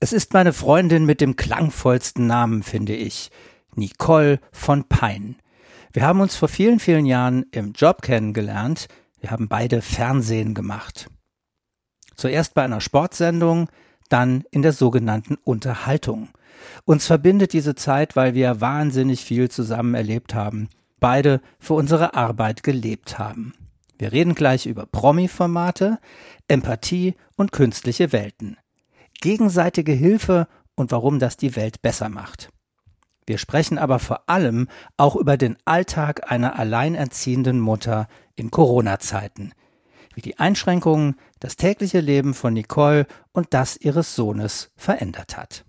Es ist meine Freundin mit dem klangvollsten Namen, finde ich. Nicole von Pein. Wir haben uns vor vielen, vielen Jahren im Job kennengelernt. Wir haben beide Fernsehen gemacht. Zuerst bei einer Sportsendung, dann in der sogenannten Unterhaltung. Uns verbindet diese Zeit, weil wir wahnsinnig viel zusammen erlebt haben, beide für unsere Arbeit gelebt haben. Wir reden gleich über Promi-Formate, Empathie und künstliche Welten. Gegenseitige Hilfe und warum das die Welt besser macht. Wir sprechen aber vor allem auch über den Alltag einer alleinerziehenden Mutter in Corona-Zeiten, wie die Einschränkungen das tägliche Leben von Nicole und das ihres Sohnes verändert hat.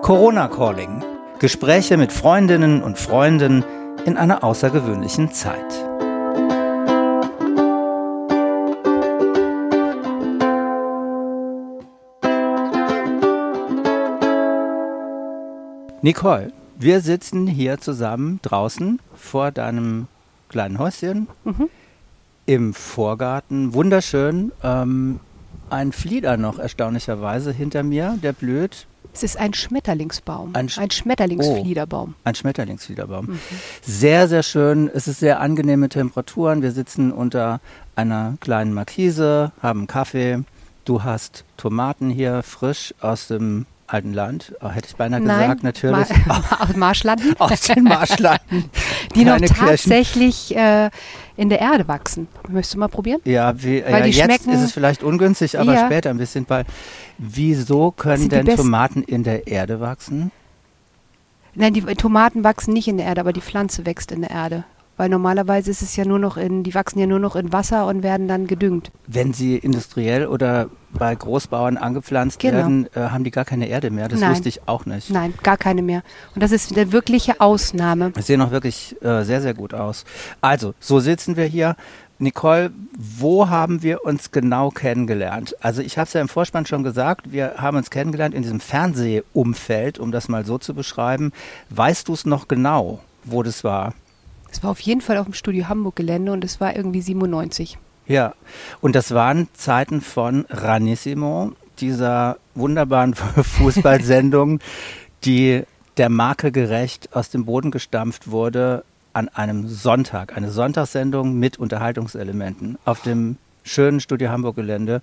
Corona Calling. Gespräche mit Freundinnen und Freunden in einer außergewöhnlichen Zeit. Nicole, wir sitzen hier zusammen draußen vor deinem kleinen Häuschen mhm. im Vorgarten. Wunderschön. Ähm, ein Flieder noch erstaunlicherweise hinter mir, der blüht. Es ist ein Schmetterlingsbaum. Ein, Sch ein Schmetterlingsfliederbaum. Oh, ein Schmetterlingsfliederbaum. Mhm. Sehr, sehr schön. Es ist sehr angenehme Temperaturen. Wir sitzen unter einer kleinen Markise, haben Kaffee. Du hast Tomaten hier frisch aus dem alten Land, oh, hätte ich beinahe Nein, gesagt, natürlich. Ma aus Marschlanden. aus den Marschlanden. Die noch tatsächlich äh, in der Erde wachsen. Möchtest du mal probieren? Ja, wie, ja jetzt ist es vielleicht ungünstig, aber ja. später ein bisschen. Weil, wieso können denn Tomaten in der Erde wachsen? Nein, die Tomaten wachsen nicht in der Erde, aber die Pflanze wächst in der Erde weil normalerweise ist es ja nur noch in, die wachsen ja nur noch in Wasser und werden dann gedüngt. Wenn sie industriell oder bei Großbauern angepflanzt genau. werden, äh, haben die gar keine Erde mehr. Das Nein. wusste ich auch nicht. Nein, gar keine mehr. Und das ist eine wirkliche Ausnahme. Sie sehen auch wirklich äh, sehr, sehr gut aus. Also, so sitzen wir hier. Nicole, wo haben wir uns genau kennengelernt? Also ich habe es ja im Vorspann schon gesagt, wir haben uns kennengelernt in diesem Fernsehumfeld, um das mal so zu beschreiben. Weißt du es noch genau, wo das war? Es war auf jeden Fall auf dem Studio Hamburg Gelände und es war irgendwie 97. Ja, und das waren Zeiten von Ranissimo, dieser wunderbaren Fußballsendung, die der Marke gerecht aus dem Boden gestampft wurde an einem Sonntag, eine Sonntagssendung mit Unterhaltungselementen auf dem schönen Studio Hamburg Gelände.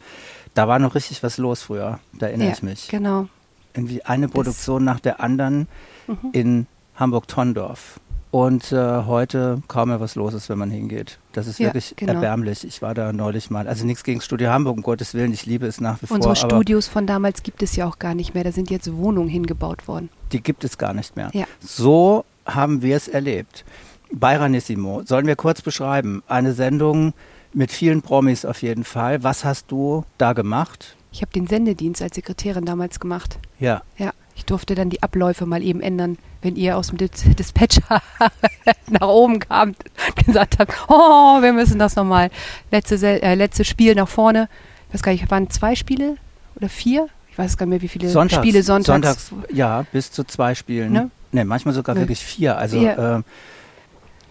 Da war noch richtig was los früher, da erinnere ja, ich mich. Genau. Irgendwie eine Produktion nach der anderen mhm. in Hamburg-Tondorf und äh, heute kaum mehr was los ist, wenn man hingeht. Das ist ja, wirklich genau. erbärmlich. Ich war da neulich mal. Also nichts gegen Studio Hamburg, um Gottes Willen. Ich liebe es nach wie Unsere vor. Unsere Studios von damals gibt es ja auch gar nicht mehr. Da sind jetzt Wohnungen hingebaut worden. Die gibt es gar nicht mehr. Ja. So haben wir es erlebt. Bayranissimo, sollen wir kurz beschreiben? Eine Sendung mit vielen Promis auf jeden Fall. Was hast du da gemacht? Ich habe den Sendedienst als Sekretärin damals gemacht. Ja. Ja. Ich durfte dann die Abläufe mal eben ändern, wenn ihr aus dem Dis Dispatcher nach oben kamt und gesagt habt, oh, wir müssen das nochmal. Letzte, äh, letzte Spiel nach vorne. Ich weiß gar nicht, waren zwei Spiele oder vier? Ich weiß gar nicht mehr, wie viele sonntags, Spiele sonntags. sonntags. Ja, bis zu zwei Spielen. Ne? Ne, manchmal sogar ne. wirklich vier. Also ja. äh,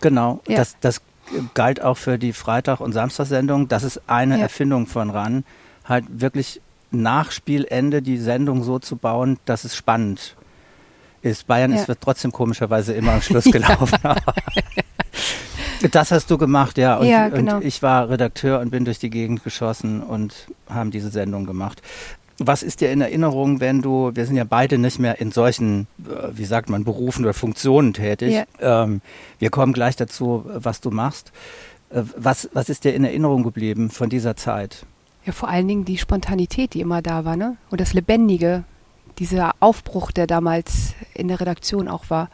genau, ja. das, das galt auch für die Freitag- und Samstagssendung. Das ist eine ja. Erfindung von RAN. Halt wirklich nach Spielende die Sendung so zu bauen, dass es spannend ist. Bayern ja. ist wird trotzdem komischerweise immer am Schluss gelaufen. das hast du gemacht, ja. Und, ja, genau. und ich war Redakteur und bin durch die Gegend geschossen und haben diese Sendung gemacht. Was ist dir in Erinnerung, wenn du, wir sind ja beide nicht mehr in solchen, äh, wie sagt man, Berufen oder Funktionen tätig. Ja. Ähm, wir kommen gleich dazu, was du machst. Äh, was, was ist dir in Erinnerung geblieben von dieser Zeit? Ja, vor allen Dingen die Spontanität, die immer da war, ne? Und das Lebendige, dieser Aufbruch, der damals in der Redaktion auch war.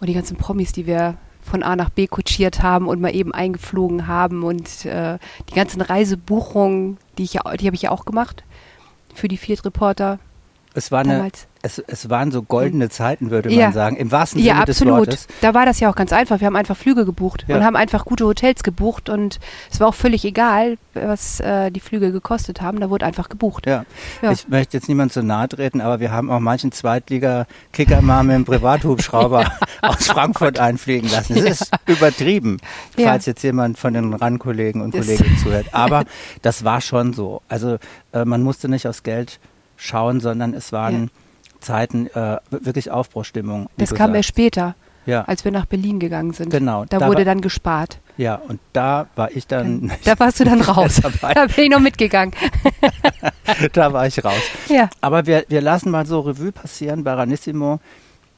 Und die ganzen Promis, die wir von A nach B kutschiert haben und mal eben eingeflogen haben und äh, die ganzen Reisebuchungen, die ich ja, die habe ich ja auch gemacht für die Field Reporter. Es, war eine, es, es waren so goldene Zeiten, würde Ja. man sagen, im wahrsten Ja, Sinne des absolut. Wortes. Da war das ja auch ganz einfach. Wir haben einfach Flüge gebucht Ja. und haben einfach gute Hotels gebucht und es war auch völlig egal, was äh, die Flüge gekostet haben. Da wurde einfach gebucht. Ja. Ja. ich möchte jetzt niemand zu nahe treten, aber wir haben auch manchen Zweitliga-Kicker mal mit dem Privathubschrauber aus Frankfurt einfliegen lassen. Das ist übertrieben, Ja. falls jetzt jemand von den RAN-Kollegen und Kolleginnen zuhört. Aber das war schon so. Also äh, man musste nicht aufs Geld schauen, sondern es waren Zeiten äh, wirklich Aufbruchstimmung. Das kam erst später, Ja, als wir nach Berlin gegangen sind. genau. Da, Da wurde dann gespart. Ja, und da war ich dann, Da warst du dann raus. dabei. Da bin ich noch mitgegangen. da war ich raus. Ja. Aber wir, wir lassen mal so Revue passieren, Baranissimo.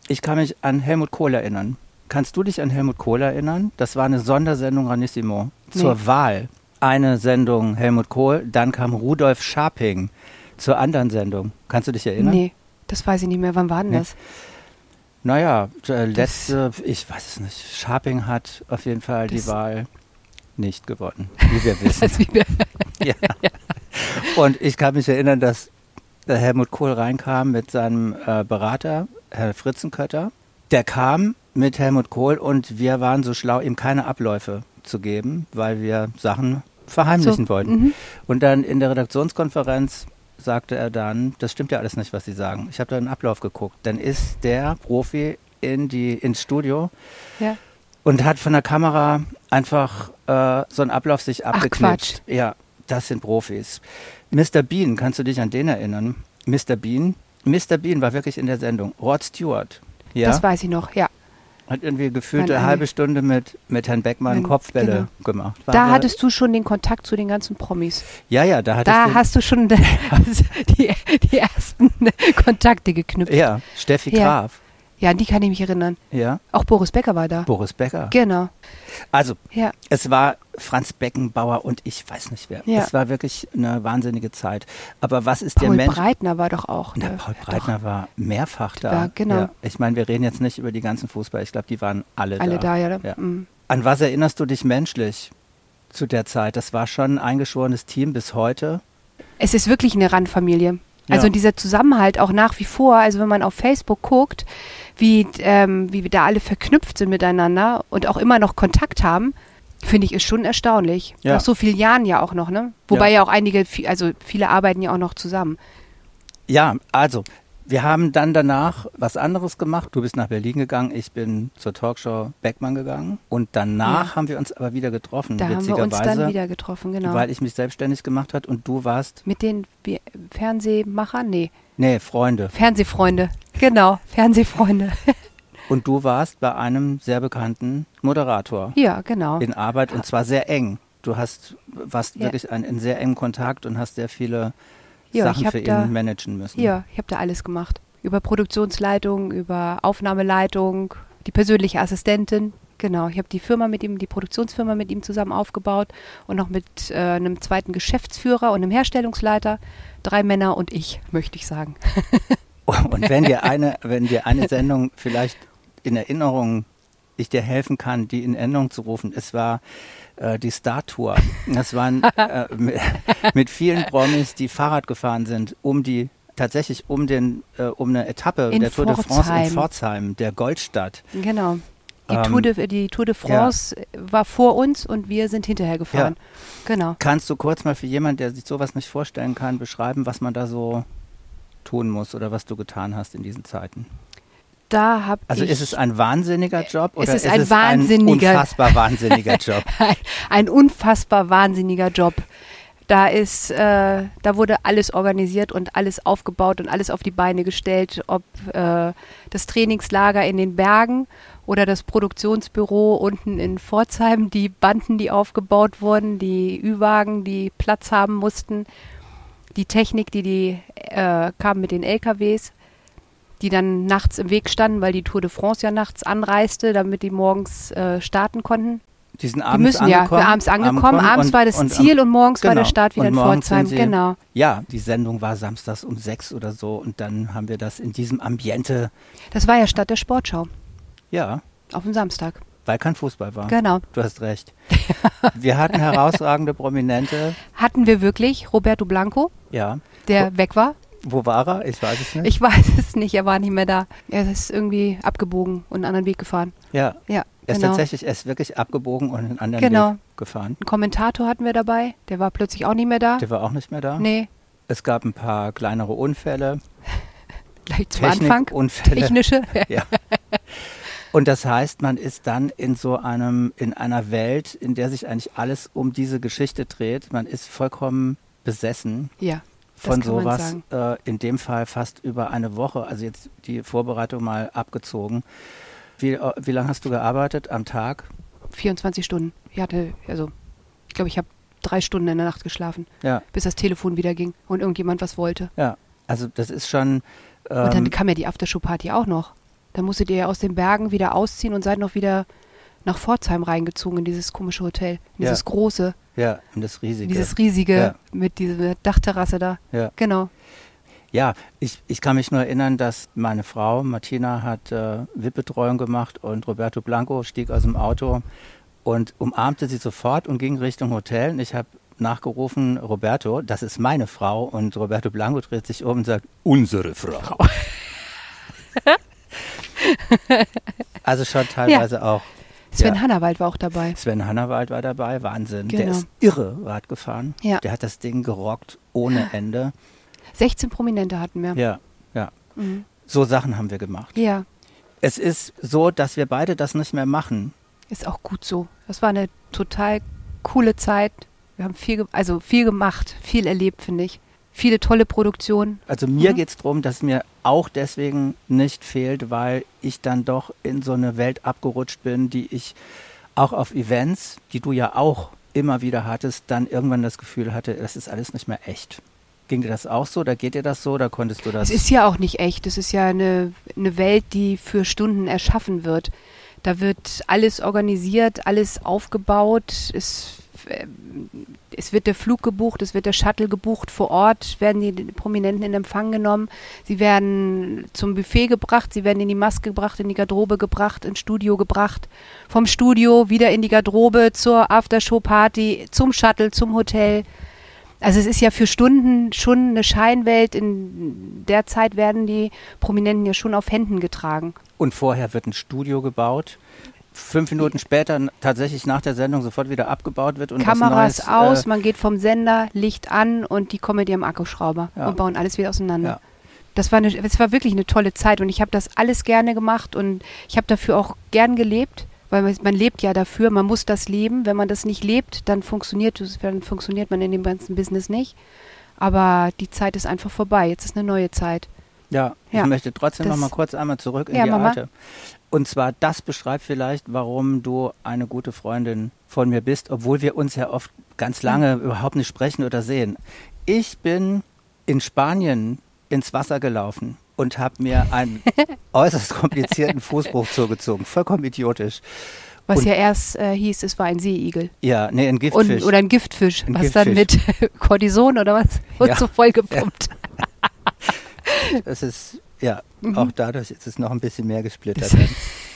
Ich kann mich an Helmut Kohl erinnern. Kannst du dich an Helmut Kohl erinnern? Das war eine Sondersendung Ranissimo zur Nee. Wahl. Eine Sendung Helmut Kohl, dann kam Rudolf Scharping zur anderen Sendung. Kannst du dich erinnern? Nee, das weiß ich nicht mehr. Wann war denn Nee. das? Naja, äh, letzte, ich weiß es nicht. Scharping hat auf jeden Fall die Wahl nicht gewonnen, wie wir wissen. Wie wir, Ja. Und ich kann mich erinnern, dass Helmut Kohl reinkam mit seinem äh, Berater, Herr Fritzenkötter. Der kam mit Helmut Kohl und wir waren so schlau, ihm keine Abläufe zu geben, weil wir Sachen verheimlichen So, wollten. mhm. Und dann in der Redaktionskonferenz sagte er dann, das stimmt ja alles nicht, was Sie sagen. Ich habe da einen Ablauf geguckt. Dann ist der Profi in die, ins Studio ja. und hat von der Kamera einfach äh, so einen Ablauf sich Ach, abgeknipst. Ja, das sind Profis. Mr. Bean, kannst du dich an den erinnern? Mr. Bean? Mr. Bean war wirklich in der Sendung. Rod Stewart. Ja, Das weiß ich noch, ja. Hat irgendwie gefühlt eine halbe Stunde mit, mit Herrn Beckmann Mein- Kopfbälle gemacht. War Da aber- hattest du schon den Kontakt zu den ganzen Promis. ja, ja, da hattest Da du, hast du schon die, die ersten Kontakte geknüpft. ja, Steffi Ja. Graf. Ja, an die kann ich mich erinnern. Ja, Auch Boris Becker war da. Boris Becker. Genau. Also, Ja. Es war Franz Beckenbauer und ich weiß nicht wer. Ja. Es war wirklich eine wahnsinnige Zeit. Aber was ist der Paul Mensch? Breitner war doch auch. Na, ne? Paul Doch, Breitner war mehrfach da. Ja, genau. Ich meine, wir reden jetzt nicht über die ganzen Fußballer. Ich glaube, die waren alle, Alle da. da, ja. Ja. Mhm. An was erinnerst du dich menschlich zu der Zeit? Das war schon ein eingeschworenes Team bis heute. Es ist wirklich eine Randfamilie. Ja. Also dieser Zusammenhalt auch nach wie vor, also wenn man auf Facebook guckt, wie, ähm, wie wir da alle verknüpft sind miteinander und auch immer noch Kontakt haben, finde ich, ist schon erstaunlich. Ja. Nach so vielen Jahren ja auch noch, ne? Wobei ja, auch einige, also viele arbeiten ja auch noch zusammen. Ja, also, wir haben dann danach was anderes gemacht. Du bist nach Berlin gegangen, ich bin zur Talkshow Beckmann gegangen. Und danach Ja. haben wir uns aber wieder getroffen, Da haben wir uns dann wieder getroffen, genau. Weil ich mich selbstständig gemacht hat und du warst, Mit den Bi- Fernsehmachern? Nee, nee, Freunde. Fernsehfreunde. Genau, Fernsehfreunde. Und du warst bei einem sehr bekannten Moderator ja, genau. in Arbeit und zwar sehr eng. Du hast, warst Ja. wirklich ein, in sehr engem Kontakt und hast sehr viele Ja, Sachen für da- ihn managen müssen. Ja, ich habe da alles gemacht. Über Produktionsleitung, über Aufnahmeleitung, die persönliche Assistentin. Genau, ich habe die Firma mit ihm, die Produktionsfirma mit ihm zusammen aufgebaut und noch mit äh, einem zweiten Geschäftsführer und einem Herstellungsleiter. Drei Männer und ich, möchte ich sagen. Und wenn dir eine, wenn dir eine Sendung vielleicht in Erinnerung ich dir helfen kann, die in Erinnerung zu rufen, es war äh, die Star Tour. Das waren äh, mit, mit vielen Promis, die Fahrrad gefahren sind, um die tatsächlich um den äh, um eine Etappe In der Tour de France Pforzheim. in Pforzheim, der Goldstadt. Genau. Die, Ähm, Tour, de, die Tour de France war vor uns und wir sind hinterher gefahren. Genau. Kannst du kurz mal für jemanden, der sich sowas nicht vorstellen kann, beschreiben, was man da so tun muss oder was du getan hast in diesen Zeiten? Da habe Also ich ist es ein wahnsinniger Job Es oder ist ein wahnsinniger- ein unfassbar wahnsinniger Job? ein, ein unfassbar wahnsinniger Job. Da ist, äh, da wurde alles organisiert und alles aufgebaut und alles auf die Beine gestellt, ob äh, das Trainingslager in den Bergen oder das Produktionsbüro unten in Pforzheim, die Banden, die aufgebaut wurden, die Ü-Wagen, die Platz haben mussten, die Technik, die die äh, kam mit den LKWs, die dann nachts im Weg standen, weil die Tour de France ja nachts anreiste, damit die morgens äh, starten konnten. Die sind Die abends müssen ja, angekommen. wir abends angekommen, abends und- war das und, Ziel und morgens war der genau. Start wieder Und in Pforzheim. Genau. Ja, die Sendung war samstags um sechs oder so und dann haben wir das in diesem Ambiente, Das war ja statt der Sportschau ja, auf dem Samstag. weil kein Fußball war. Genau. Du hast recht. Wir hatten herausragende Prominente, Hatten wir wirklich Roberto Blanco, ja. der weg war. Wo war er? Ich weiß es nicht. Ich weiß es nicht, er war nicht mehr da. Er ist irgendwie abgebogen und einen anderen Weg gefahren. ja, Ja, er ist genau. tatsächlich, er ist wirklich abgebogen und einen anderen Genau. Weg gefahren. Einen Kommentator hatten wir dabei, der war plötzlich auch nicht mehr da. Der war auch nicht mehr da. Nee, Es gab ein paar kleinere Unfälle, gleich zum Anfang. Technikunfälle. Technische. Ja. Und das heißt, man ist dann in so einem, in einer Welt, in der sich eigentlich alles um diese Geschichte dreht. Man ist vollkommen besessen Ja, von sowas. Äh, in dem Fall fast über eine Woche. Also jetzt die Vorbereitung mal abgezogen. Wie, äh, wie lange hast du gearbeitet am Tag? 24 Stunden. Ich hatte, also, ich glaube, ich habe drei Stunden in der Nacht geschlafen, Ja, bis das Telefon wieder ging und irgendjemand was wollte. ja. Also das ist schon. Und dann Ähm, kam ja die Aftershow-Party auch noch. Da musstet ihr ja aus den Bergen wieder ausziehen und seid noch wieder nach Pforzheim reingezogen in dieses komische Hotel. In Ja. dieses große, ja, und das riesige. dieses riesige Ja. mit dieser Dachterrasse da. ja. Genau. Ja, ich, ich kann mich nur erinnern, dass meine Frau Martina hat äh, VIP-Betreuung gemacht und Roberto Blanco stieg aus dem Auto und umarmte sie sofort und ging Richtung Hotel. Und ich habe nachgerufen, Roberto, das ist meine Frau. Und Roberto Blanco dreht sich um und sagt, unsere Frau. also schon teilweise auch. Sven Ja. Hannawald war auch dabei. Sven Hannawald war dabei, Wahnsinn. Der Genau. ist irre Rad gefahren. Ja. Der hat das Ding gerockt ohne Ende. 16 Prominente hatten wir. Ja, ja. Mhm. So Sachen haben wir gemacht. ja, Es ist so, dass wir beide das nicht mehr machen. ist auch gut so. Das war eine total coole Zeit. Wir haben viel, also viel gemacht, viel erlebt, finde ich. Viele tolle Produktionen. Also mir Mhm. geht es darum, dass mir auch deswegen nicht fehlt, weil ich dann doch in so eine Welt abgerutscht bin, die ich auch auf Events, die du ja auch immer wieder hattest, dann irgendwann das Gefühl hatte, das ist alles nicht mehr echt. Ging dir das auch so? Da geht dir das so? Da konntest du das? Es ist ja auch nicht echt. Es ist ja eine, eine Welt, die für Stunden erschaffen wird. Da wird alles organisiert, alles aufgebaut. Es, es wird der Flug gebucht, es wird der Shuttle gebucht. Vor Ort werden die Prominenten in Empfang genommen. Sie werden zum Buffet gebracht, sie werden in die Maske gebracht, in die Garderobe gebracht, ins Studio gebracht. Vom Studio wieder in die Garderobe zur Aftershow-Party, zum Shuttle, zum Hotel. Also es ist ja für Stunden schon eine Scheinwelt. In der Zeit werden die Prominenten ja schon auf Händen getragen. Und vorher wird ein Studio gebaut. Fünf Minuten später, n- tatsächlich nach der Sendung, sofort wieder abgebaut wird und Kameras was aus, Neues, äh, man geht vom Sender, Licht an und die kommen mit ihrem Akkuschrauber Ja. und bauen alles wieder auseinander. Ja. Das war, eine, das war wirklich eine tolle Zeit und ich habe das alles gerne gemacht und ich habe dafür auch gern gelebt, weil man, man lebt ja dafür, man muss das leben. Wenn man das nicht lebt, dann funktioniert, dann funktioniert man in dem ganzen Business nicht. Aber die Zeit ist einfach vorbei. Jetzt ist eine neue Zeit. Ja, Ja, ich möchte trotzdem noch das- mal kurz einmal zurück in Ja, die Mama. alte. Und zwar, das beschreibt vielleicht, warum du eine gute Freundin von mir bist, obwohl wir uns ja oft ganz lange Mhm. überhaupt nicht sprechen oder sehen. Ich bin in Spanien ins Wasser gelaufen und habe mir einen äußerst komplizierten Fußbruch zugezogen. Vollkommen idiotisch. Was Und- ja erst äh, hieß, es war ein Seeigel. Ja, nee, ein Und, Giftfisch. oder ein Giftfisch, Ein was dann mit Cortison oder was? Wurde Ja. so voll gepumpt. Es ist, ja, Mhm. auch dadurch ist es noch ein bisschen mehr gesplittert.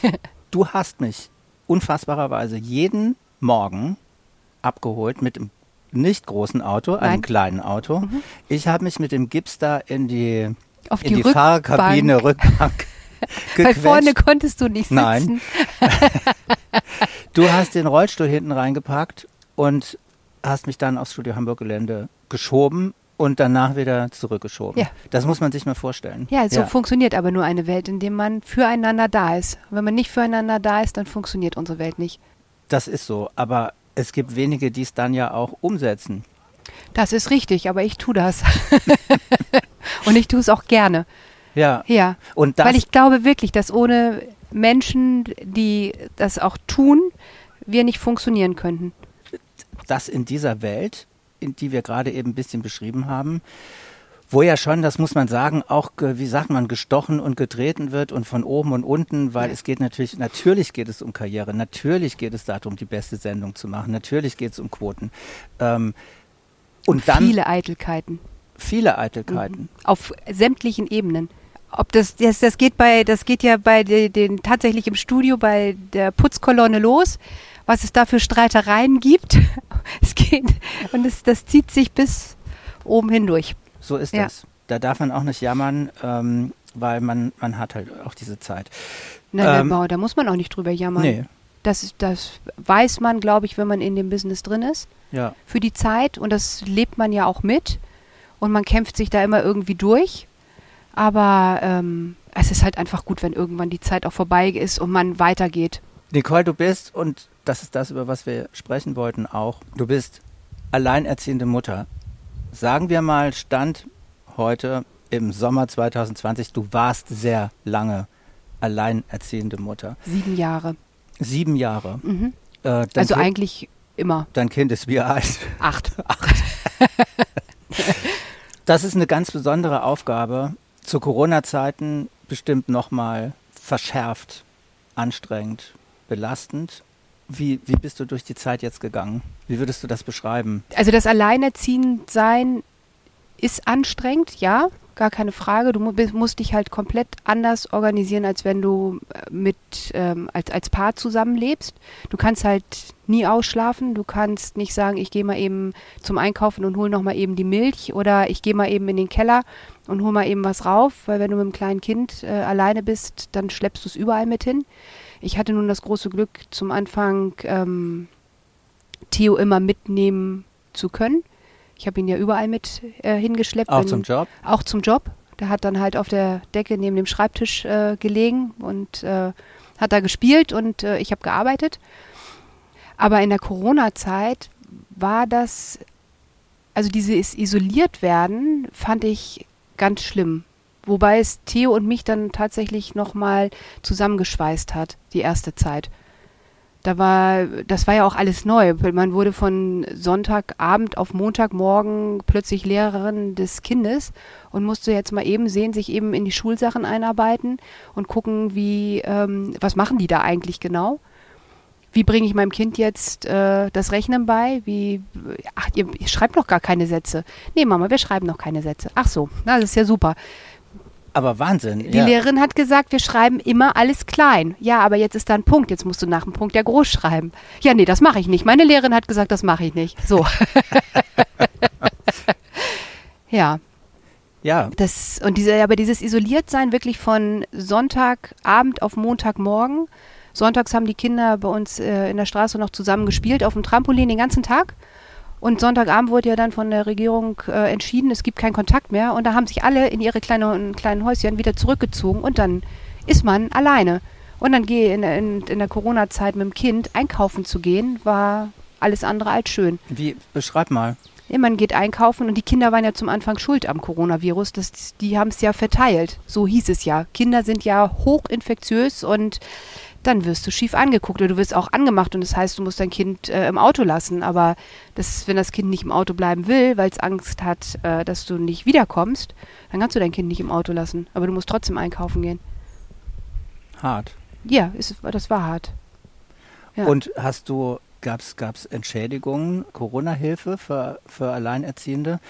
Du hast mich unfassbarerweise jeden Morgen abgeholt mit einem nicht großen Auto, einem Nein. kleinen Auto. Mhm. Ich habe mich mit dem Gips da in die, Auf in die, die. Fahrerkabine, Rückbank Weil vorne konntest du nicht sitzen. Nein. Du hast den Rollstuhl hinten reingepackt und hast mich dann aufs Studio Hamburg Gelände geschoben und danach wieder zurückgeschoben. Ja. Das muss man sich mal vorstellen. Ja, so funktioniert aber nur eine Welt, in der man füreinander da ist. Wenn man nicht füreinander da ist, dann funktioniert unsere Welt nicht. Das ist so, aber es gibt wenige, die es dann ja auch umsetzen. Das ist richtig, aber ich tue das. Und ich tue es auch gerne. Ja. Ja. Und Weil ich glaube wirklich, dass ohne Menschen, die das auch tun, wir nicht funktionieren könnten. das in dieser Welt, die wir gerade eben ein bisschen beschrieben haben, wo ja schon, das muss man sagen, auch, ge- wie sagt man, gestochen und getreten wird und von oben und unten, weil es geht natürlich, natürlich geht es um Karriere, natürlich geht es darum, die beste Sendung zu machen, natürlich geht es um Quoten. Ähm, und dann Viele Eitelkeiten. viele Eitelkeiten. Auf sämtlichen Ebenen. Ob das, das, das geht bei, das geht ja bei den, den tatsächlich im Studio bei der Putzkolonne los, was es da für Streitereien gibt. Es geht und es, das zieht sich bis oben hindurch. So ist Ja. das. da darf man auch nicht jammern, ähm, weil man, man hat halt auch diese Zeit. Nein, Ähm, da muss man auch nicht drüber jammern. Nee, Das, das weiß man, glaube ich, wenn man in dem Business drin ist, ja. für die Zeit. Und das lebt man ja auch mit. Und man kämpft sich da immer irgendwie durch. Aber ähm, es ist halt einfach gut, wenn irgendwann die Zeit auch vorbei ist und man weitergeht. Nicole, du bist, und das ist das, über was wir sprechen wollten auch, du bist alleinerziehende Mutter. Sagen wir mal, Stand heute im Sommer 2020, du warst sehr lange alleinerziehende Mutter. Sieben Jahre. Sieben Jahre. Mhm. Äh, Also kind, eigentlich immer. Dein Kind ist wie alt? Acht. Das ist eine ganz besondere Aufgabe. Zu Corona-Zeiten bestimmt nochmal verschärft, anstrengend, belastend. Wie, wie bist du durch die Zeit jetzt gegangen? Wie würdest du das beschreiben? Also das Alleinerziehendsein ist anstrengend, ja, gar keine Frage. Du musst dich halt komplett anders organisieren, als wenn du äh, mit ähm, als, als Paar zusammenlebst. Du kannst halt nie ausschlafen. Du kannst nicht sagen, ich gehe mal eben zum Einkaufen und hol noch mal eben die Milch oder ich gehe mal eben in den Keller und hol mal eben was rauf, weil wenn du mit einem kleinen Kind äh, alleine bist, dann schleppst du es überall mit hin. Ich hatte nun das große Glück, zum Anfang ähm, Theo immer mitnehmen zu können. Ich habe ihn ja überall mit äh, hingeschleppt. Auch wenn- zum Job? Auch zum Job. Der hat dann halt auf der Decke neben dem Schreibtisch äh, gelegen und äh, hat da gespielt und äh, ich habe gearbeitet. Aber in der Corona-Zeit war das, also dieses isoliert werden, fand ich ganz schlimm. Wobei es Theo und mich dann tatsächlich nochmal zusammengeschweißt hat, die erste Zeit. Da war, das war ja auch alles neu. Man wurde von Sonntagabend auf Montagmorgen plötzlich Lehrerin des Kindes und musste jetzt mal eben sehen, sich eben in die Schulsachen einarbeiten und gucken, wie, ähm, was machen die da eigentlich genau? Wie bringe ich meinem Kind jetzt äh, das Rechnen bei? Wie, ach, ihr, ihr schreibt noch gar keine Sätze. Nee, Mama, wir schreiben noch keine Sätze. Ach so, na, das ist ja super. Aber Wahnsinn. Die ja. Lehrerin hat gesagt, wir schreiben immer alles klein. Ja, aber jetzt ist da ein Punkt. Jetzt musst du nach dem Punkt ja groß schreiben. Ja, nee, das mache ich nicht. Meine Lehrerin hat gesagt, das mache ich nicht. So. ja, ja, das und diese, aber dieses Isoliertsein wirklich von Sonntagabend auf Montagmorgen. Sonntags haben die Kinder bei uns äh, in der Straße noch zusammen gespielt auf dem Trampolin den ganzen Tag. Und Sonntagabend wurde ja dann von der Regierung äh, entschieden, es gibt keinen Kontakt mehr. Und da haben sich alle in ihre kleinen, kleinen Häuschen wieder zurückgezogen und dann ist man alleine. Und dann gehe in, in, in der Corona-Zeit mit dem Kind einkaufen zu gehen, war alles andere als schön. wie, beschreib mal. Ja, man geht einkaufen und die Kinder waren ja zum Anfang schuld am Coronavirus. Das, die haben es ja verteilt. So hieß es ja. Kinder sind ja hochinfektiös und dann wirst du schief angeguckt oder du wirst auch angemacht und das heißt, du musst dein Kind äh, im Auto lassen. Aber das, wenn das Kind nicht im Auto bleiben will, weil es Angst hat, äh, dass du nicht wiederkommst, dann kannst du dein Kind nicht im Auto lassen. Aber du musst trotzdem einkaufen gehen. Hart. Ja, ist, das war hart. Ja. Und hast du, gab es Entschädigungen, Corona-Hilfe für, für Alleinerziehende?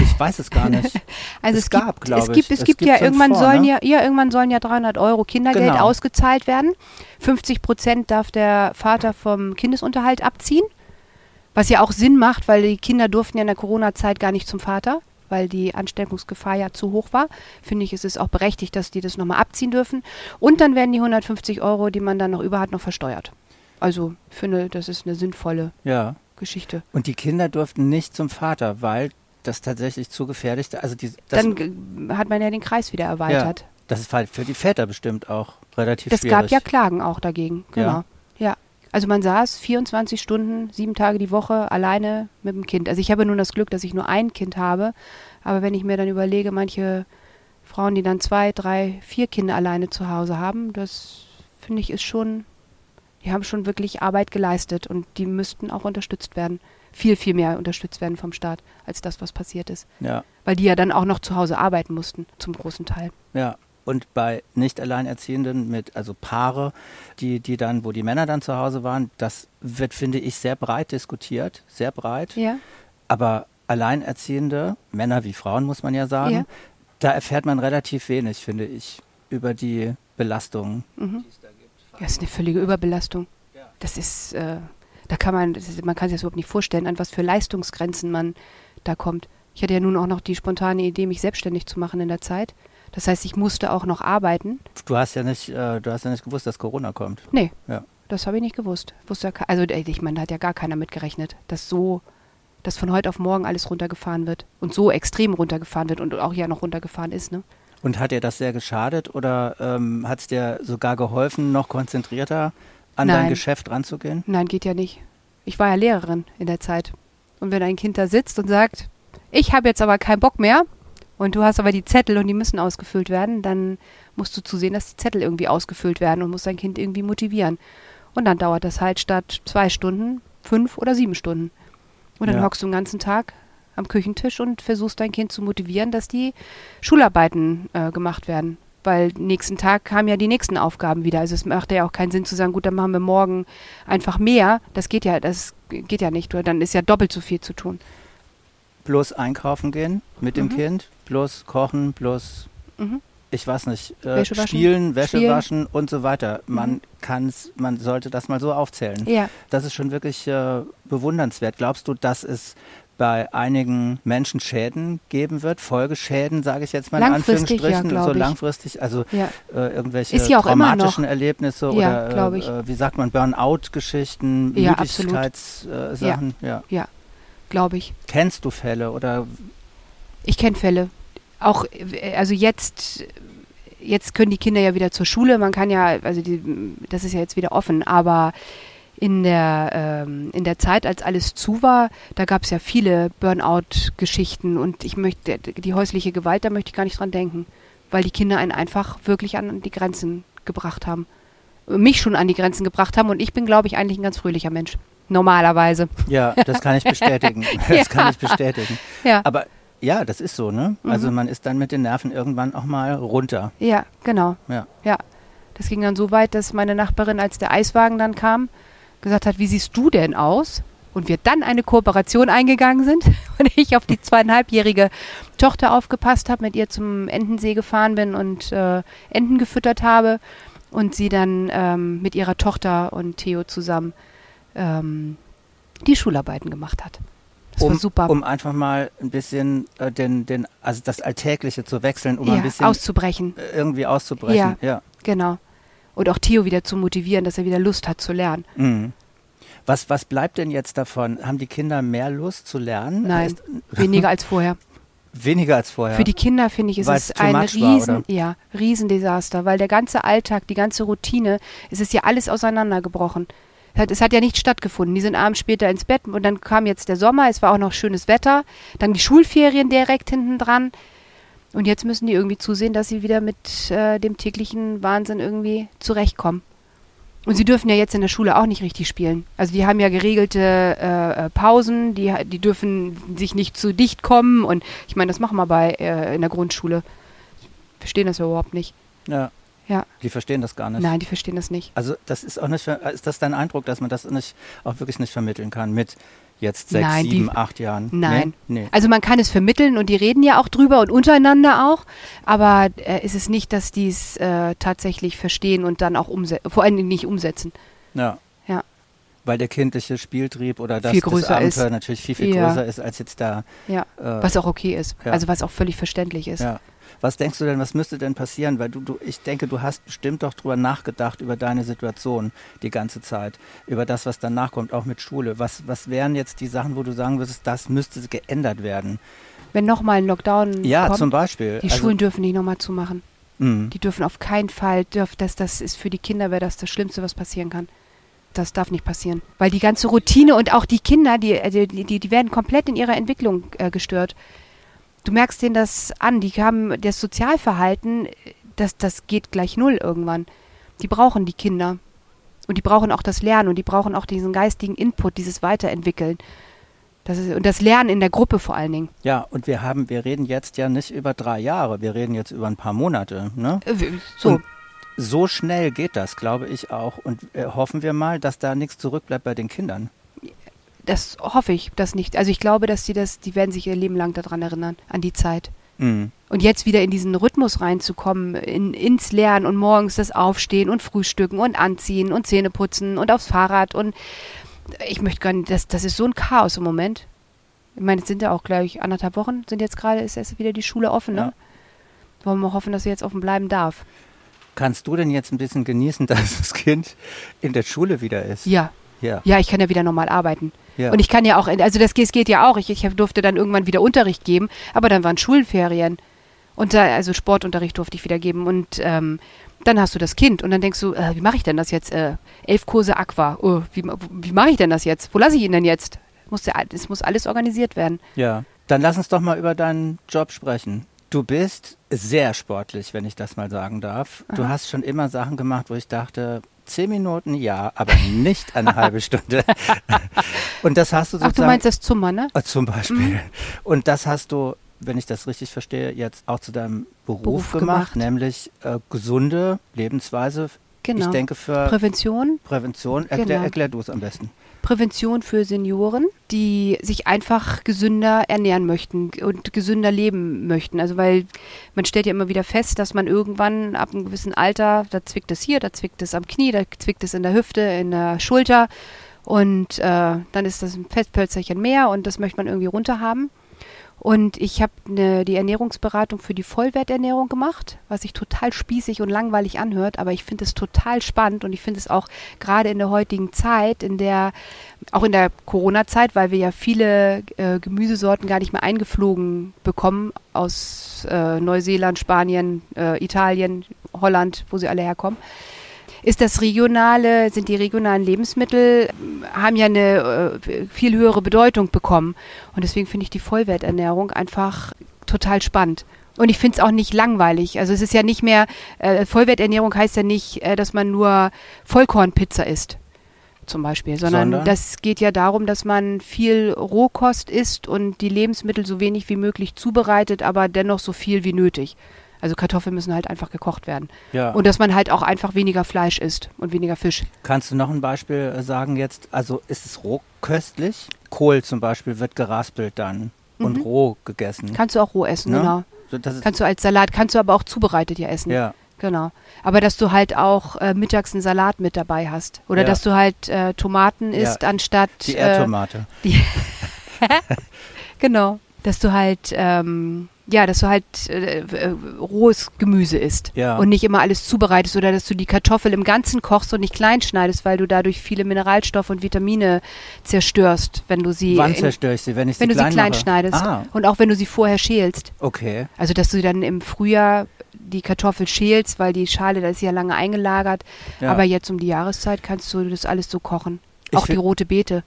Ich weiß es gar nicht. Also Es es, gab, gibt, glaub es gibt, ich. es Es gibt gibt ja irgendwann Fonds, sollen ne? ja, ja irgendwann sollen ja 300 Euro Kindergeld Genau. ausgezahlt werden. 50 Prozent darf der Vater vom Kindesunterhalt abziehen, was ja auch Sinn macht, weil die Kinder durften ja in der Corona-Zeit gar nicht zum Vater, weil die Ansteckungsgefahr ja zu hoch war. Finde ich, es ist auch berechtigt, dass die das nochmal abziehen dürfen. Und dann werden die 150 Euro, die man dann noch über hat, noch versteuert. Also ich finde, das ist eine sinnvolle Ja. Geschichte. Und die Kinder durften nicht zum Vater, weil das tatsächlich zu gefährlich Also die, das, dann ge- hat man ja den Kreis wieder erweitert. das ist halt für die Väter bestimmt auch relativ Das schwierig. gab ja Klagen auch dagegen, genau. Ja. Ja. Also man saß 24 Stunden, sieben Tage die Woche alleine mit dem Kind. Also ich habe nun das Glück, dass ich nur ein Kind habe. Aber wenn ich mir dann überlege, manche Frauen, die dann zwei, drei, vier Kinder alleine zu Hause haben, das finde ich ist schon, die haben schon wirklich Arbeit geleistet und die müssten auch unterstützt werden. Viel, viel mehr unterstützt werden vom Staat, als das, was passiert ist. Ja, Weil die ja dann auch noch zu Hause arbeiten mussten, zum großen Teil. ja. Und bei nicht Alleinerziehenden mit, also Paare, die, die dann, wo die Männer dann zu Hause waren, das wird, finde ich, sehr breit diskutiert, sehr breit. Ja. Aber Alleinerziehende, Männer wie Frauen, muss man ja sagen, Ja. da erfährt man relativ wenig, finde ich, über die Belastungen. Mhm. Ja, ist eine völlige Überbelastung. Das ist, äh, da kann man, das ist, man kann sich das überhaupt nicht vorstellen, an was für Leistungsgrenzen man da kommt. Ich hatte ja nun auch noch die spontane Idee, mich selbstständig zu machen in der Zeit. Das heißt, ich musste auch noch arbeiten. Du hast ja nicht, äh, du hast ja nicht gewusst, dass Corona kommt. Nee, Ja. das habe ich nicht gewusst. Wusste ja also ey, ich meine, da hat ja gar keiner mitgerechnet, dass so, dass von heute auf morgen alles runtergefahren wird und so extrem runtergefahren wird und auch ja noch runtergefahren ist. Ne? Und hat dir das sehr geschadet oder ähm, hat es dir sogar geholfen, noch konzentrierter an dein Nein. Geschäft ranzugehen? Nein, geht ja nicht. Ich war ja Lehrerin in der Zeit. Und wenn ein Kind da sitzt und sagt, ich habe jetzt aber keinen Bock mehr und du hast aber die Zettel und die müssen ausgefüllt werden, dann musst du zusehen, dass die Zettel irgendwie ausgefüllt werden und musst dein Kind irgendwie motivieren. Und dann dauert das halt statt zwei Stunden fünf oder sieben Stunden. Und dann Ja. hockst du den ganzen Tag am Küchentisch und versuchst dein Kind zu motivieren, dass die Schularbeiten äh, gemacht werden. Weil nächsten Tag kamen ja die nächsten Aufgaben wieder. Also es macht ja auch keinen Sinn zu sagen, gut, dann machen wir morgen einfach mehr. Das geht ja, das geht ja nicht. Dann ist ja doppelt so viel zu tun. Bloß einkaufen gehen mit dem Mhm. Kind, bloß kochen, bloß, Mhm. ich weiß nicht, äh, Wäsche waschen. spielen, Wäsche Spielen. waschen und so weiter. Man Mhm. kann's, man sollte das mal so aufzählen. Ja. Das ist schon wirklich äh, bewundernswert. Glaubst du, dass es bei einigen Menschen Schäden geben wird, Folgeschäden, sage ich jetzt mal in ja, Anführungsstrichen, glaub so langfristig, also Ja. äh, irgendwelche ja traumatischen. Erlebnisse Ja, oder ich. äh, wie sagt man, Burnout-Geschichten, Ja. Müdigkeitssachen. Äh, Sachen, ja. Glaube ich. Kennst du Fälle oder Ich kenne Fälle. Auch, äh, also jetzt, jetzt können die Kinder ja wieder zur Schule. Man kann ja, also die, das ist ja jetzt wieder offen, aber in der, ähm, in der Zeit, als alles zu war, da gab es ja viele Burnout-Geschichten und ich möchte, die häusliche Gewalt, da möchte ich gar nicht dran denken, weil die Kinder einen einfach wirklich an die Grenzen gebracht haben. Mich schon an die Grenzen gebracht haben und ich bin, glaube ich, eigentlich ein ganz fröhlicher Mensch. Normalerweise. ja, das kann ich bestätigen. Das kann ich bestätigen. Ja, Aber ja, das ist so, ne? Mhm. Also man ist dann mit den Nerven irgendwann auch mal runter. ja, genau. Ja. Ja, das ging dann so weit, dass meine Nachbarin, als der Eiswagen dann kam, gesagt hat, wie siehst du denn aus? Und wir dann eine Kooperation eingegangen sind und ich auf die zweieinhalbjährige Tochter aufgepasst habe, mit ihr zum Entensee gefahren bin und äh, Enten gefüttert habe und sie dann ähm, mit ihrer Tochter und Theo zusammen ähm, die Schularbeiten gemacht hat. Das um, war super. um einfach mal ein bisschen äh, den, den, also das Alltägliche zu wechseln, um ja, ein bisschen auszubrechen. äh, irgendwie auszubrechen. Ja. Genau. Und auch Theo wieder zu motivieren, dass er wieder Lust hat zu lernen. Mhm. Was, was bleibt denn jetzt davon? Haben die Kinder mehr Lust zu lernen? Nein, Heißt, weniger als vorher. weniger als vorher. Für die Kinder finde ich, ist Weil's es ein war, riesen, oder? ja, Riesendesaster, weil der ganze Alltag, die ganze Routine, es ist ja alles auseinandergebrochen. Es hat, es hat ja nicht stattgefunden. Die sind abends später ins Bett und dann kam jetzt der Sommer, es war auch noch schönes Wetter, dann die Schulferien direkt hinten dran. Und jetzt müssen die irgendwie zusehen, dass sie wieder mit äh, dem täglichen Wahnsinn irgendwie zurechtkommen. Und sie dürfen ja jetzt in der Schule auch nicht richtig spielen. Also die haben ja geregelte äh, äh, Pausen, die, die dürfen sich nicht zu dicht kommen. Und ich meine, das machen wir bei äh, in der Grundschule. Verstehen das ja überhaupt nicht. ja. Ja. Die verstehen das gar nicht. Nein, die verstehen das nicht. Also das ist auch nicht, ist das dein Eindruck, dass man das nicht, auch wirklich nicht vermitteln kann mit jetzt sechs, Nein, die- sieben, acht Jahren? Nein. Nee? nee. Also man kann es vermitteln und die reden ja auch drüber und untereinander auch, aber äh, ist es nicht, dass die es äh, tatsächlich verstehen und dann auch umsetzen, vor allen Dingen nicht umsetzen. Ja. Ja. Weil der kindliche Spieltrieb oder das, das Abenteuer ist. natürlich viel, viel Ja. größer ist als jetzt da. Ja. Äh, Was auch okay ist. ja. Also was auch völlig verständlich ist. Ja. Was denkst du denn, was müsste denn passieren? Weil du, du, ich denke, du hast bestimmt doch drüber nachgedacht, über deine Situation die ganze Zeit, über das, was danach kommt, auch mit Schule. Was, was wären jetzt die Sachen, wo du sagen würdest, das müsste geändert werden? Wenn nochmal ein Lockdown Ja, kommt, zum Beispiel. die Also, Schulen dürfen nicht nochmal zumachen. mh. Die dürfen auf keinen Fall, dürf, das, das ist für die Kinder, wäre das das Schlimmste, was passieren kann. Das darf nicht passieren. Weil die ganze Routine und auch die Kinder, die, also die, die, die werden komplett in ihrer Entwicklung äh, gestört. Du merkst denen das an, die haben das Sozialverhalten, das, das geht gleich null irgendwann. Die brauchen die Kinder. Und die brauchen auch das Lernen und die brauchen auch diesen geistigen Input, dieses Weiterentwickeln. Das ist, und das Lernen in der Gruppe vor allen Dingen. Ja, und wir haben, wir reden jetzt ja nicht über drei Jahre, wir reden jetzt über ein paar Monate. Ne? Äh, So, Und so schnell geht das, glaube ich auch. Und äh, hoffen wir mal, dass da nichts zurückbleibt bei den Kindern. Das hoffe ich, das nicht. Also ich glaube, dass die das, die werden sich ihr Leben lang daran erinnern, an die Zeit. Mhm. Und jetzt wieder in diesen Rhythmus reinzukommen, in, ins Lernen und morgens das Aufstehen und Frühstücken und Anziehen und Zähne putzen und aufs Fahrrad und ich möchte gar nicht, das, das ist so ein Chaos im Moment. Ich meine, es sind ja auch gleich anderthalb Wochen, sind jetzt gerade, ist erst wieder die Schule offen, ne? Ja. Wollen wir hoffen, dass sie jetzt offen bleiben darf. Kannst du denn jetzt ein bisschen genießen, dass das Kind in der Schule wieder ist? Ja, Ja. ja, ich kann ja wieder normal arbeiten. Ja. Und ich kann ja auch, also das geht, ja auch, ich, ich durfte dann irgendwann wieder Unterricht geben, aber dann waren Schulferien. Und da, also Sportunterricht durfte ich wieder geben. Und ähm, dann hast du das Kind und dann denkst du, äh, wie mache ich denn das jetzt? Äh, elf Kurse Aqua, oh, wie, wie mache ich denn das jetzt? Wo lasse ich ihn denn jetzt? Muss ja, es muss alles organisiert werden. Ja, dann lass uns doch mal über deinen Job sprechen. Du bist sehr sportlich, wenn ich das mal sagen darf. Du hast schon immer Sachen gemacht, wo ich dachte, zehn Minuten ja, aber nicht eine halbe Stunde. Und das hast du Ach, sozusagen. du meinst das Zummer, ne? Äh, Zum Beispiel. Und das hast du, wenn ich das richtig verstehe, jetzt auch zu deinem Beruf, Beruf gemacht, gemacht. nämlich äh, gesunde Lebensweise. Genau. Ich denke für Prävention, Prävention. Erklär, Genau. erklär du es am besten. Prävention für Senioren, die sich einfach gesünder ernähren möchten und gesünder leben möchten. Also weil man stellt ja immer wieder fest, dass man irgendwann ab einem gewissen Alter, da zwickt es hier, da zwickt es am Knie, da zwickt es in der Hüfte, in der Schulter und äh, dann ist das ein Fettpölzerchen mehr und das möchte man irgendwie runterhaben. Und ich habe ne, die Ernährungsberatung für die Vollwerternährung gemacht, was sich total spießig und langweilig anhört, aber ich finde es total spannend und ich finde es auch gerade in der heutigen Zeit, in der, auch in der Corona-Zeit, weil wir ja viele äh, Gemüsesorten gar nicht mehr eingeflogen bekommen aus äh, Neuseeland, Spanien, äh, Italien, Holland, wo sie alle herkommen ist das regionale, sind die regionalen Lebensmittel, ähm, haben ja eine äh, viel höhere Bedeutung bekommen. Und deswegen finde ich die Vollwerternährung einfach total spannend. Und ich finde es auch nicht langweilig. Also es ist ja nicht mehr, äh, Vollwerternährung heißt ja nicht, äh, dass man nur Vollkornpizza isst. Zum Beispiel, sondern, Sondern? das geht ja darum, dass man viel Rohkost isst und die Lebensmittel so wenig wie möglich zubereitet, aber dennoch so viel wie nötig. Also Kartoffeln müssen halt einfach gekocht werden. Ja. Und dass man halt auch einfach weniger Fleisch isst und weniger Fisch. Kannst du noch ein Beispiel äh, sagen jetzt? Also ist es rohköstlich? Kohl zum Beispiel wird geraspelt dann und roh gegessen. Kannst du auch roh essen, Ne? genau. So, Kannst du als Salat, kannst du aber auch zubereitet ja essen. ja, Genau. Aber dass du halt auch äh, mittags einen Salat mit dabei hast. Oder Ja. dass du halt äh, Tomaten Ja. isst anstatt. die äh, Erdtomate. Genau. Dass du halt, ähm, ja, dass du halt äh, äh, rohes Gemüse isst. Ja. Und nicht immer alles zubereitest oder dass du die Kartoffel im Ganzen kochst und nicht klein schneidest, weil du dadurch viele Mineralstoffe und Vitamine zerstörst, wenn du sie, Wann zerstöre ich sie? Wenn ich wenn sie du sie klein klein schneidest. Ah, Und auch wenn du sie vorher schälst. okay. Also, dass du dann im Frühjahr die Kartoffel schälst, weil die Schale, da ist ja lange eingelagert. Ja. Aber jetzt um die Jahreszeit kannst du das alles so kochen. Ich auch die rote Beete.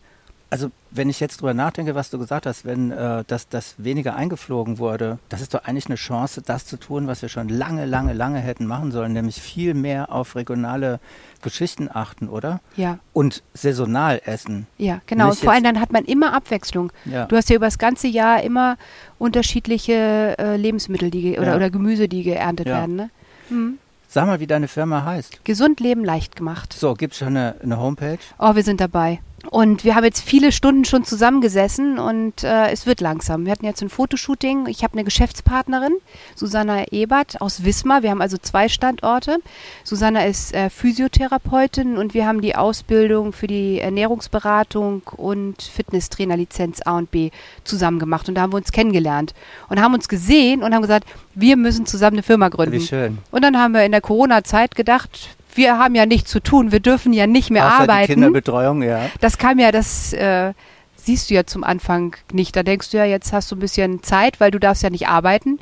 Also wenn ich jetzt drüber nachdenke, was du gesagt hast, wenn äh, das, das weniger eingeflogen wurde, das ist doch eigentlich eine Chance, das zu tun, was wir schon lange, lange, lange hätten machen sollen, nämlich viel mehr auf regionale Geschichten achten, oder? Ja, Und saisonal essen. ja, genau. Nicht Vor allem dann hat man immer Abwechslung. Ja. Du hast ja über das ganze Jahr immer unterschiedliche äh, Lebensmittel die, ge- oder, Ja. oder Gemüse, die geerntet Ja. werden. Ne? Mhm. Sag mal, wie deine Firma heißt. Gesund leben leicht gemacht. So, gibt es schon eine, eine Homepage? Oh, wir sind dabei. Und wir haben jetzt viele Stunden schon zusammengesessen und äh, es wird langsam. Wir hatten jetzt ein Fotoshooting. Ich habe eine Geschäftspartnerin, Susanna Ebert aus Wismar. Wir haben also zwei Standorte. Susanna ist äh, Physiotherapeutin und wir haben die Ausbildung für die Ernährungsberatung und Fitnesstrainerlizenz A und B zusammen gemacht. Und da haben wir uns kennengelernt und haben uns gesehen und haben gesagt, wir müssen zusammen eine Firma gründen. Wie schön. Und dann haben wir in der Corona-Zeit gedacht, wir haben ja nichts zu tun, wir dürfen ja nicht mehr Außer die arbeiten. Kinderbetreuung, ja. Das kam ja, das äh, siehst du ja zum Anfang nicht. Da denkst du ja, jetzt hast du ein bisschen Zeit, weil du darfst ja nicht arbeiten.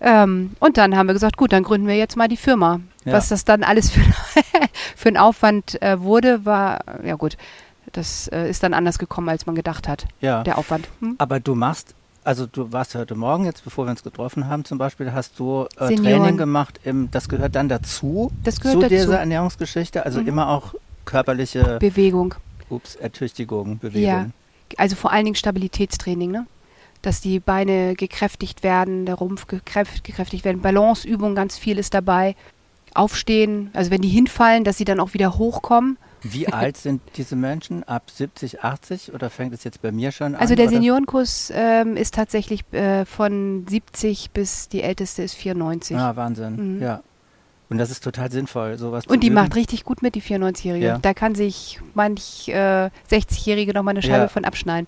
Ähm, und dann haben wir gesagt, gut, dann gründen wir jetzt mal die Firma. Ja. Was das dann alles für, für ein Aufwand äh, wurde, war, ja gut, das äh, ist dann anders gekommen, als man gedacht hat, ja. der Aufwand. Hm? Aber du machst, also du warst heute Morgen jetzt, bevor wir uns getroffen haben zum Beispiel, hast du äh. Training gemacht, im, das gehört dann dazu, Das gehört zu dazu. dieser Ernährungsgeschichte, also Mhm. immer auch körperliche Bewegung. ups, Ertüchtigung, Bewegung. Ja. Also vor allen Dingen Stabilitätstraining, ne? Dass die Beine gekräftigt werden, der Rumpf gekräft, gekräftigt werden. Balanceübung, ganz viel ist dabei. Aufstehen, also wenn die hinfallen, dass sie dann auch wieder hochkommen. Wie alt sind diese Menschen? Ab 70, 80 oder fängt es jetzt bei mir schon an? Also der oder? Seniorenkurs ähm, ist tatsächlich äh, von 70 bis die älteste ist 94. Ah, Wahnsinn, Mhm. ja. Und das ist total sinnvoll, sowas zu Und die üben. macht richtig gut mit, die 94-Jährige. Ja. Da kann sich manch äh, 60-Jährige noch mal eine Scheibe Ja. von abschneiden.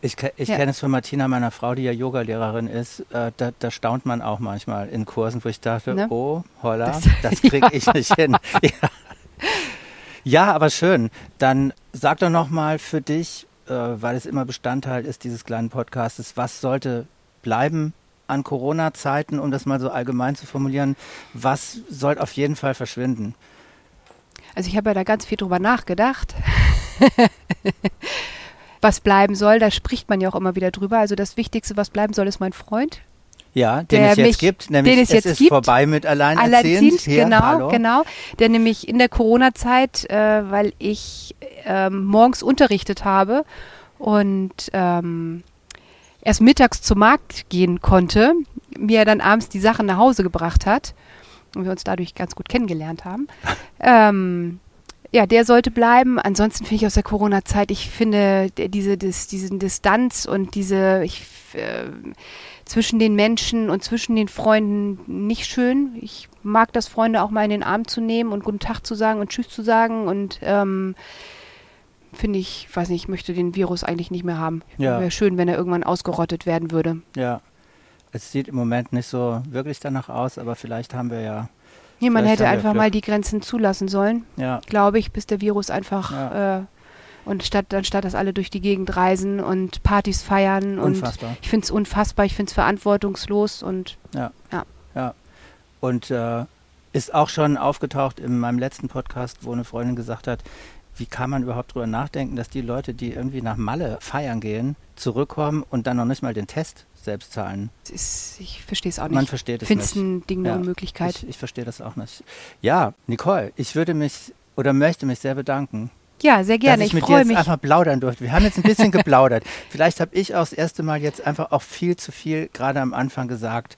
Ich, ich Ja. kenne es von Martina, meiner Frau, die ja Yogalehrerin ist. Äh, da, da staunt man auch manchmal in Kursen, wo ich dachte, Ne? oh, holla, Das- das, kriege ich nicht hin. Ja. Ja, aber schön. Dann sag doch noch mal für dich, äh, weil es immer Bestandteil ist dieses kleinen Podcastes, was sollte bleiben an Corona-Zeiten, um das mal so allgemein zu formulieren? Was soll auf jeden Fall verschwinden? Also ich habe ja da ganz viel drüber nachgedacht. was bleiben soll, da spricht man ja auch immer wieder drüber. Also das Wichtigste, was bleiben soll, ist mein Freund. Ja, den Der es jetzt mich- gibt, nämlich es es jetzt ist gibt. vorbei mit Alleinerziehend. Alleinerziehend, Hier, genau, hallo. genau. Der nämlich in der Corona-Zeit, äh, weil ich ähm, morgens unterrichtet habe und ähm, erst mittags zum Markt gehen konnte, mir dann abends die Sachen nach Hause gebracht hat und wir uns dadurch ganz gut kennengelernt haben. ähm, ja, der sollte bleiben. Ansonsten finde ich aus der Corona-Zeit, ich finde diese, dis, diesen Distanz und diese ich, äh, zwischen den Menschen und zwischen den Freunden nicht schön. Ich mag das, Freunde auch mal in den Arm zu nehmen und guten Tag zu sagen und Tschüss zu sagen und ähm, finde ich, weiß nicht, ich möchte den Virus eigentlich nicht mehr haben. Ja. Wäre schön, wenn er irgendwann ausgerottet werden würde. Ja, es sieht im Moment nicht so wirklich danach aus, aber vielleicht haben wir ja, Nee, man hätte einfach mal die Grenzen zulassen sollen, ja, glaube ich, bis der Virus einfach Ja. äh, und statt anstatt dass alle durch die Gegend reisen und Partys feiern und unfassbar. ich finde es unfassbar, ich finde es verantwortungslos und Und äh, ist auch schon aufgetaucht in meinem letzten Podcast, wo eine Freundin gesagt hat, wie kann man überhaupt drüber nachdenken, dass die Leute, die irgendwie nach Malle feiern gehen, zurückkommen und dann noch nicht mal den Test selbst zahlen. ist, ich verstehe es auch Man nicht. versteht Ich es finde es nicht. ein Ding Ja. Unmöglichkeit. Ich, ich verstehe das auch nicht. Ja, Nicole, ich würde mich oder möchte mich sehr bedanken, ja, sehr gerne. dass ich, Ich mit dir jetzt mich. einfach plaudern durfte. Wir haben jetzt ein bisschen geplaudert. Vielleicht habe ich auch das erste Mal jetzt einfach auch viel zu viel gerade am Anfang gesagt.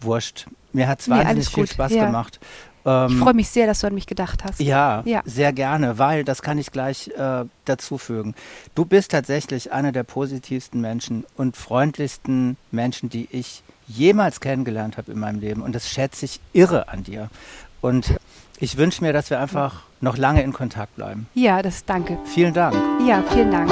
Wurscht. Mir hat es wahnsinnig viel gut. Spaß Ja. gemacht. Ich Ähm, freue mich sehr, dass du an mich gedacht hast. ja, Ja. sehr gerne, weil das kann ich gleich äh, dazu fügen. Du bist tatsächlich einer der positivsten Menschen und freundlichsten Menschen, die ich jemals kennengelernt habe in meinem Leben. Und das schätze ich irre an dir. Und ich wünsche mir, dass wir einfach noch lange in Kontakt bleiben. Ja, das danke. Vielen Dank. Ja, vielen Dank.